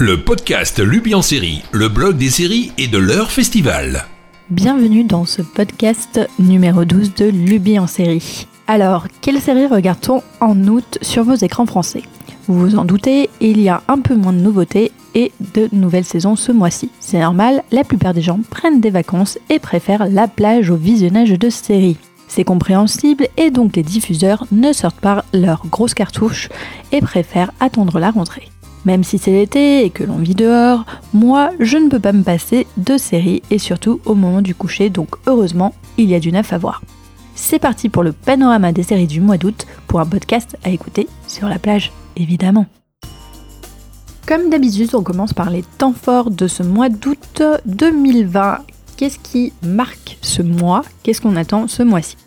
le podcast Lubi en série, le blog des séries et de leur festival. Bienvenue dans ce podcast numéro 12 de Lubi en série. Alors, quelle série regarde-t-on en août sur vos écrans français? Vous vous en doutez, il y a un peu moins de nouveautés et de nouvelles saisons ce mois-ci. C'est normal, la plupart des gens prennent des vacances et préfèrent la plage au visionnage de séries. C'est compréhensible et donc les diffuseurs ne sortent pas leurs grosses cartouches et préfèrent attendre la rentrée. Même si c'est l'été et que l'on vit dehors, moi je ne peux pas me passer de séries et surtout au moment du coucher, donc heureusement il y a du neuf à voir. C'est parti pour le panorama des séries du mois d'août pour un podcast à écouter sur la plage, évidemment. Comme d'habitude, on commence par les temps forts de ce mois d'août 2020 qu'est-ce qui marque ce mois? Qu'est-ce qu'on attend ce mois-ci?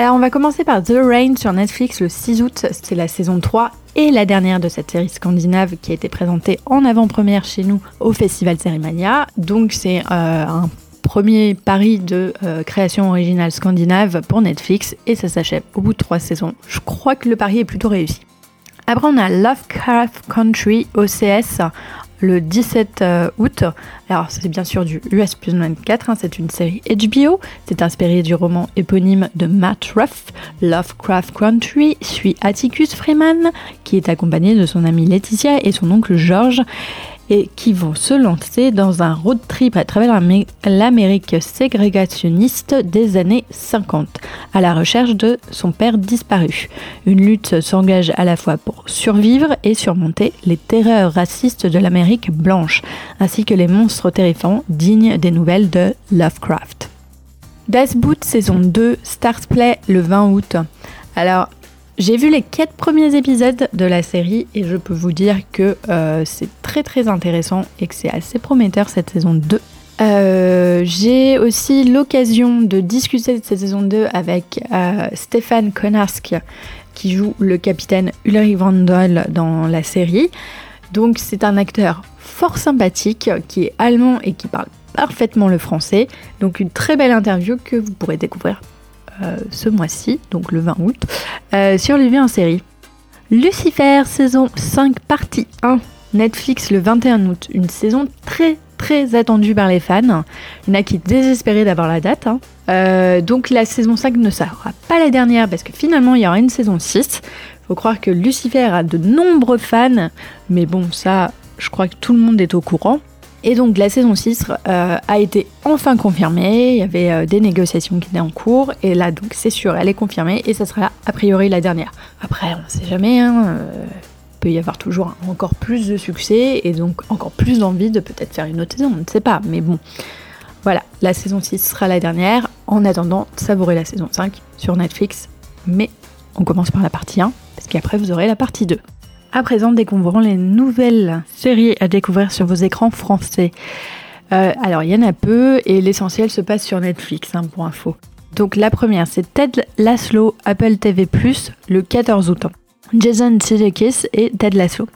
Alors on va commencer par The Rain sur Netflix le 6 août, c'est la saison 3 et la dernière de cette série scandinave qui a été présentée en avant-première chez nous au Festival Cerimania. Donc c'est euh, un premier pari de euh, création originale scandinave pour Netflix et ça s'achève au bout de trois saisons. Je crois que le pari est plutôt réussi. Après, on a Lovecraft Country OCS le 17 euh, août. Alors, c'est bien sûr du US plus 24, hein, c'est une série HBO. C'est inspiré du roman éponyme de Matt Ruff. Lovecraft Country suit Atticus Freeman, qui est accompagné de son amie Laetitia et son oncle George et qui vont se lancer dans un road trip à travers l'Amérique ségrégationniste des années 50, à la recherche de son père disparu. Une lutte s'engage à la fois pour survivre et surmonter les terreurs racistes de l'Amérique blanche, ainsi que les monstres terrifiants dignes des nouvelles de Lovecraft. Das Boot saison 2 Stars Play le 20 août. Alors, j'ai vu les quatre premiers épisodes de la série et je peux vous dire que euh, c'est très très intéressant et que c'est assez prometteur cette saison 2. Euh, j'ai aussi l'occasion de discuter de cette saison 2 avec euh, Stéphane Konarsk qui joue le capitaine Ulrich Vandal dans la série. Donc c'est un acteur fort sympathique qui est allemand et qui parle parfaitement le français. Donc une très belle interview que vous pourrez découvrir ce mois-ci, donc le 20 août, euh, sur les en série. Lucifer, saison 5, partie 1, Netflix le 21 août. Une saison très très attendue par les fans. Il y en a qui désespérés d'avoir la date. Hein. Euh, donc la saison 5 ne sera pas la dernière parce que finalement il y aura une saison 6. Faut croire que Lucifer a de nombreux fans, mais bon ça je crois que tout le monde est au courant. Et donc la saison 6 euh, a été enfin confirmée, il y avait euh, des négociations qui étaient en cours, et là donc c'est sûr, elle est confirmée, et ça sera a priori la dernière. Après, on ne sait jamais, hein, euh, il peut y avoir toujours encore plus de succès, et donc encore plus d'envie de peut-être faire une autre saison, on ne sait pas, mais bon. Voilà, la saison 6 sera la dernière, en attendant, savourez la saison 5 sur Netflix, mais on commence par la partie 1, parce qu'après vous aurez la partie 2. À présent, découvrons les nouvelles séries à découvrir sur vos écrans français. Euh, alors, il y en a peu et l'essentiel se passe sur Netflix, hein, pour info. Donc, la première, c'est Ted Laszlo, Apple TV, le 14 août. Jason Sudeikis et Ted Lasso.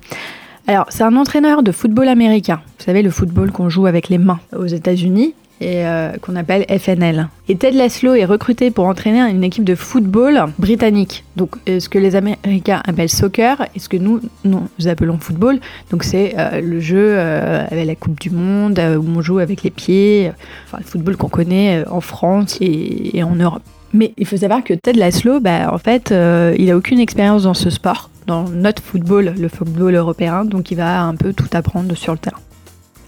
Alors, c'est un entraîneur de football américain. Vous savez, le football qu'on joue avec les mains aux États-Unis et euh, qu'on appelle FNL. Et Ted Laszlo est recruté pour entraîner une équipe de football britannique. Donc euh, ce que les Américains appellent soccer et ce que nous, nous appelons football. Donc c'est euh, le jeu avec la Coupe du Monde où on joue avec les pieds, le football qu'on connaît en France et, en Europe. Mais il faut savoir que Ted Laszlo, bah, en fait, il a aucune expérience dans ce sport, dans notre football, le football européen, donc il va un peu tout apprendre sur le terrain.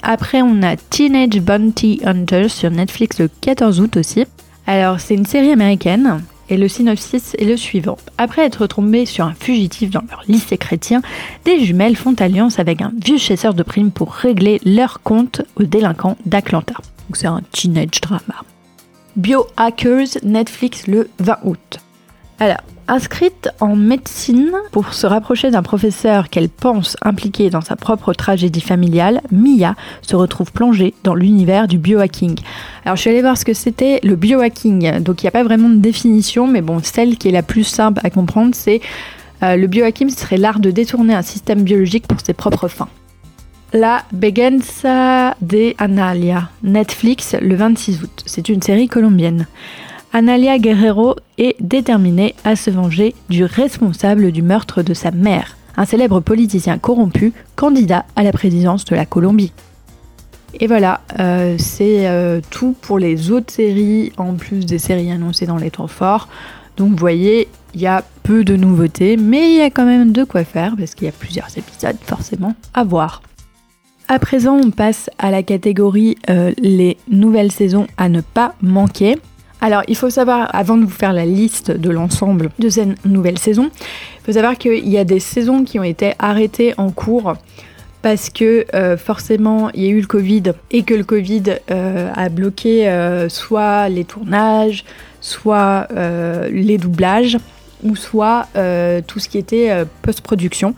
Après, on a Teenage Bounty Hunters sur Netflix le 14 août aussi. Alors, c'est une série américaine et le synopsis est le suivant. Après être tombées sur un fugitif dans leur lycée chrétien, des jumelles font alliance avec un vieux chasseur de primes pour régler leur compte aux délinquants d'Atlanta. Donc c'est un teenage drama. Biohackers Netflix le 20 août. Alors, Inscrite en médecine pour se rapprocher d'un professeur qu'elle pense impliqué dans sa propre tragédie familiale, Mia se retrouve plongée dans l'univers du biohacking. Alors je suis allée voir ce que c'était le biohacking. Donc il n'y a pas vraiment de définition, mais bon, celle qui est la plus simple à comprendre, c'est euh, le biohacking serait l'art de détourner un système biologique pour ses propres fins. La Begenza de Analia, Netflix le 26 août. C'est une série colombienne. Analia Guerrero est déterminée à se venger du responsable du meurtre de sa mère, un célèbre politicien corrompu, candidat à la présidence de la Colombie. Et voilà, euh, c'est euh, tout pour les autres séries, en plus des séries annoncées dans les temps forts. Donc vous voyez, il y a peu de nouveautés, mais il y a quand même de quoi faire, parce qu'il y a plusieurs épisodes forcément à voir. À présent, on passe à la catégorie euh, les nouvelles saisons à ne pas manquer. Alors, il faut savoir, avant de vous faire la liste de l'ensemble de ces nouvelles saisons, il faut savoir qu'il y a des saisons qui ont été arrêtées en cours parce que euh, forcément il y a eu le Covid et que le Covid euh, a bloqué soit les tournages, soit les doublages, ou soit tout ce qui était post-production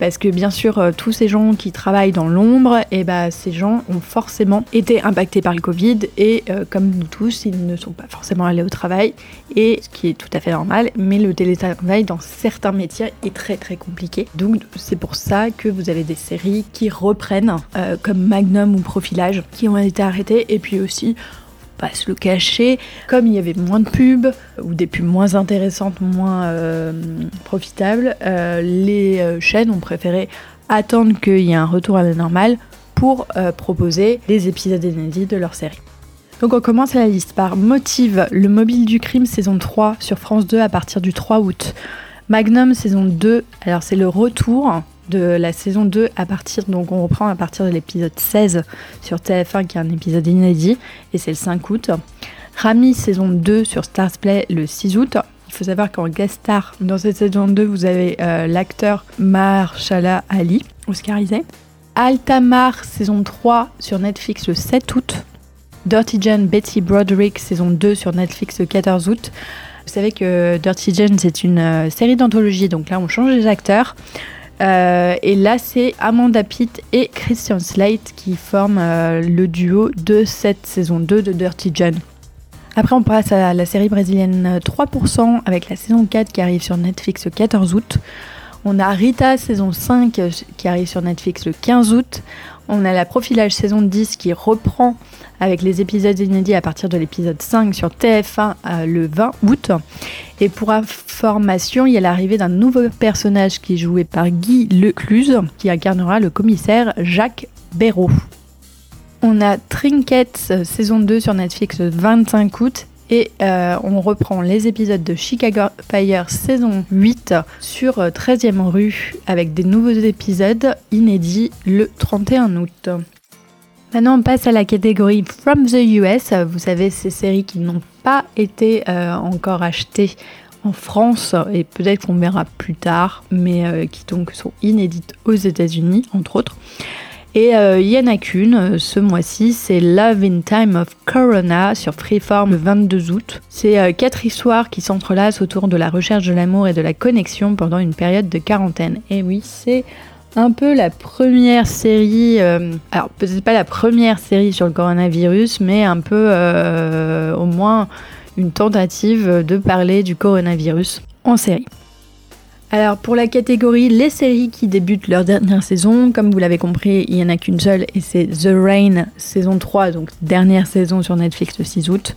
parce que bien sûr euh, tous ces gens qui travaillent dans l'ombre, et eh ben, ces gens ont forcément été impactés par le Covid et euh, comme nous tous, ils ne sont pas forcément allés au travail et ce qui est tout à fait normal, mais le télétravail dans certains métiers est très très compliqué. Donc c'est pour ça que vous avez des séries qui reprennent euh, comme Magnum ou Profilage qui ont été arrêtées et puis aussi pas se le cacher, comme il y avait moins de pubs ou des pubs moins intéressantes, moins euh, profitables, euh, les euh, chaînes ont préféré attendre qu'il y ait un retour à la normale pour proposer des épisodes inédits de leur série. Donc on commence la liste par Motive, le mobile du crime saison 3 sur France 2 à partir du 3 août. Magnum saison 2, alors c'est le retour de la saison 2 à partir, donc on reprend à partir de l'épisode 16 sur TF1 qui est un épisode inédit et c'est le 5 août. Rami saison 2 sur Stars Play le 6 août. Il faut savoir qu'en guest star dans cette saison 2 vous avez euh, l'acteur Marshala Ali, oscarisé. Altamar saison 3 sur Netflix le 7 août. Dirty Jane Betty Broderick saison 2 sur Netflix le 14 août. Vous savez que Dirty Jane c'est une euh, série d'anthologie, donc là on change les acteurs. Euh, et là, c'est Amanda Pitt et Christian Slate qui forment euh, le duo de cette saison 2 de Dirty John. Après, on passe à la série brésilienne 3% avec la saison 4 qui arrive sur Netflix le 14 août. On a Rita saison 5 qui arrive sur Netflix le 15 août. On a la profilage saison 10 qui reprend avec les épisodes inédits à partir de l'épisode 5 sur TF1 euh, le 20 août. Et pour information, il y a l'arrivée d'un nouveau personnage qui est joué par Guy Lecluse, qui incarnera le commissaire Jacques Béraud. On a Trinkets euh, saison 2 sur Netflix le 25 août et euh, on reprend les épisodes de Chicago Fire saison 8 sur 13e rue avec des nouveaux épisodes inédits le 31 août. Maintenant, on passe à la catégorie From the US. Vous savez, ces séries qui n'ont pas été euh, encore achetées en France et peut-être qu'on verra plus tard, mais euh, qui donc sont inédites aux États-Unis, entre autres. Et euh, il y en a qu'une ce mois-ci, c'est Love in Time of Corona sur Freeform le 22 août. C'est quatre histoires qui s'entrelacent autour de la recherche de l'amour et de la connexion pendant une période de quarantaine. Et oui, c'est un peu la première série, euh, alors peut-être pas la première série sur le coronavirus, mais un peu euh, au moins une tentative de parler du coronavirus en série. Alors pour la catégorie les séries qui débutent leur dernière saison, comme vous l'avez compris, il n'y en a qu'une seule et c'est The Rain saison 3, donc dernière saison sur Netflix le 6 août.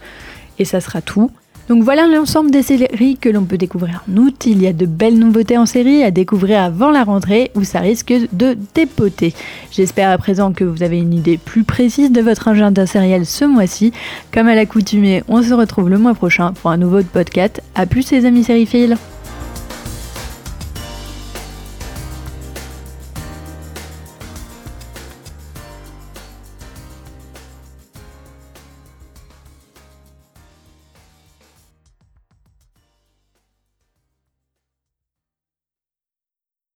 Et ça sera tout. Donc voilà l'ensemble des séries que l'on peut découvrir en août. Il y a de belles nouveautés en série à découvrir avant la rentrée où ça risque de dépoter. J'espère à présent que vous avez une idée plus précise de votre agenda sériel ce mois-ci. Comme à l'accoutumée, on se retrouve le mois prochain pour un nouveau podcast. A plus les amis sériphiles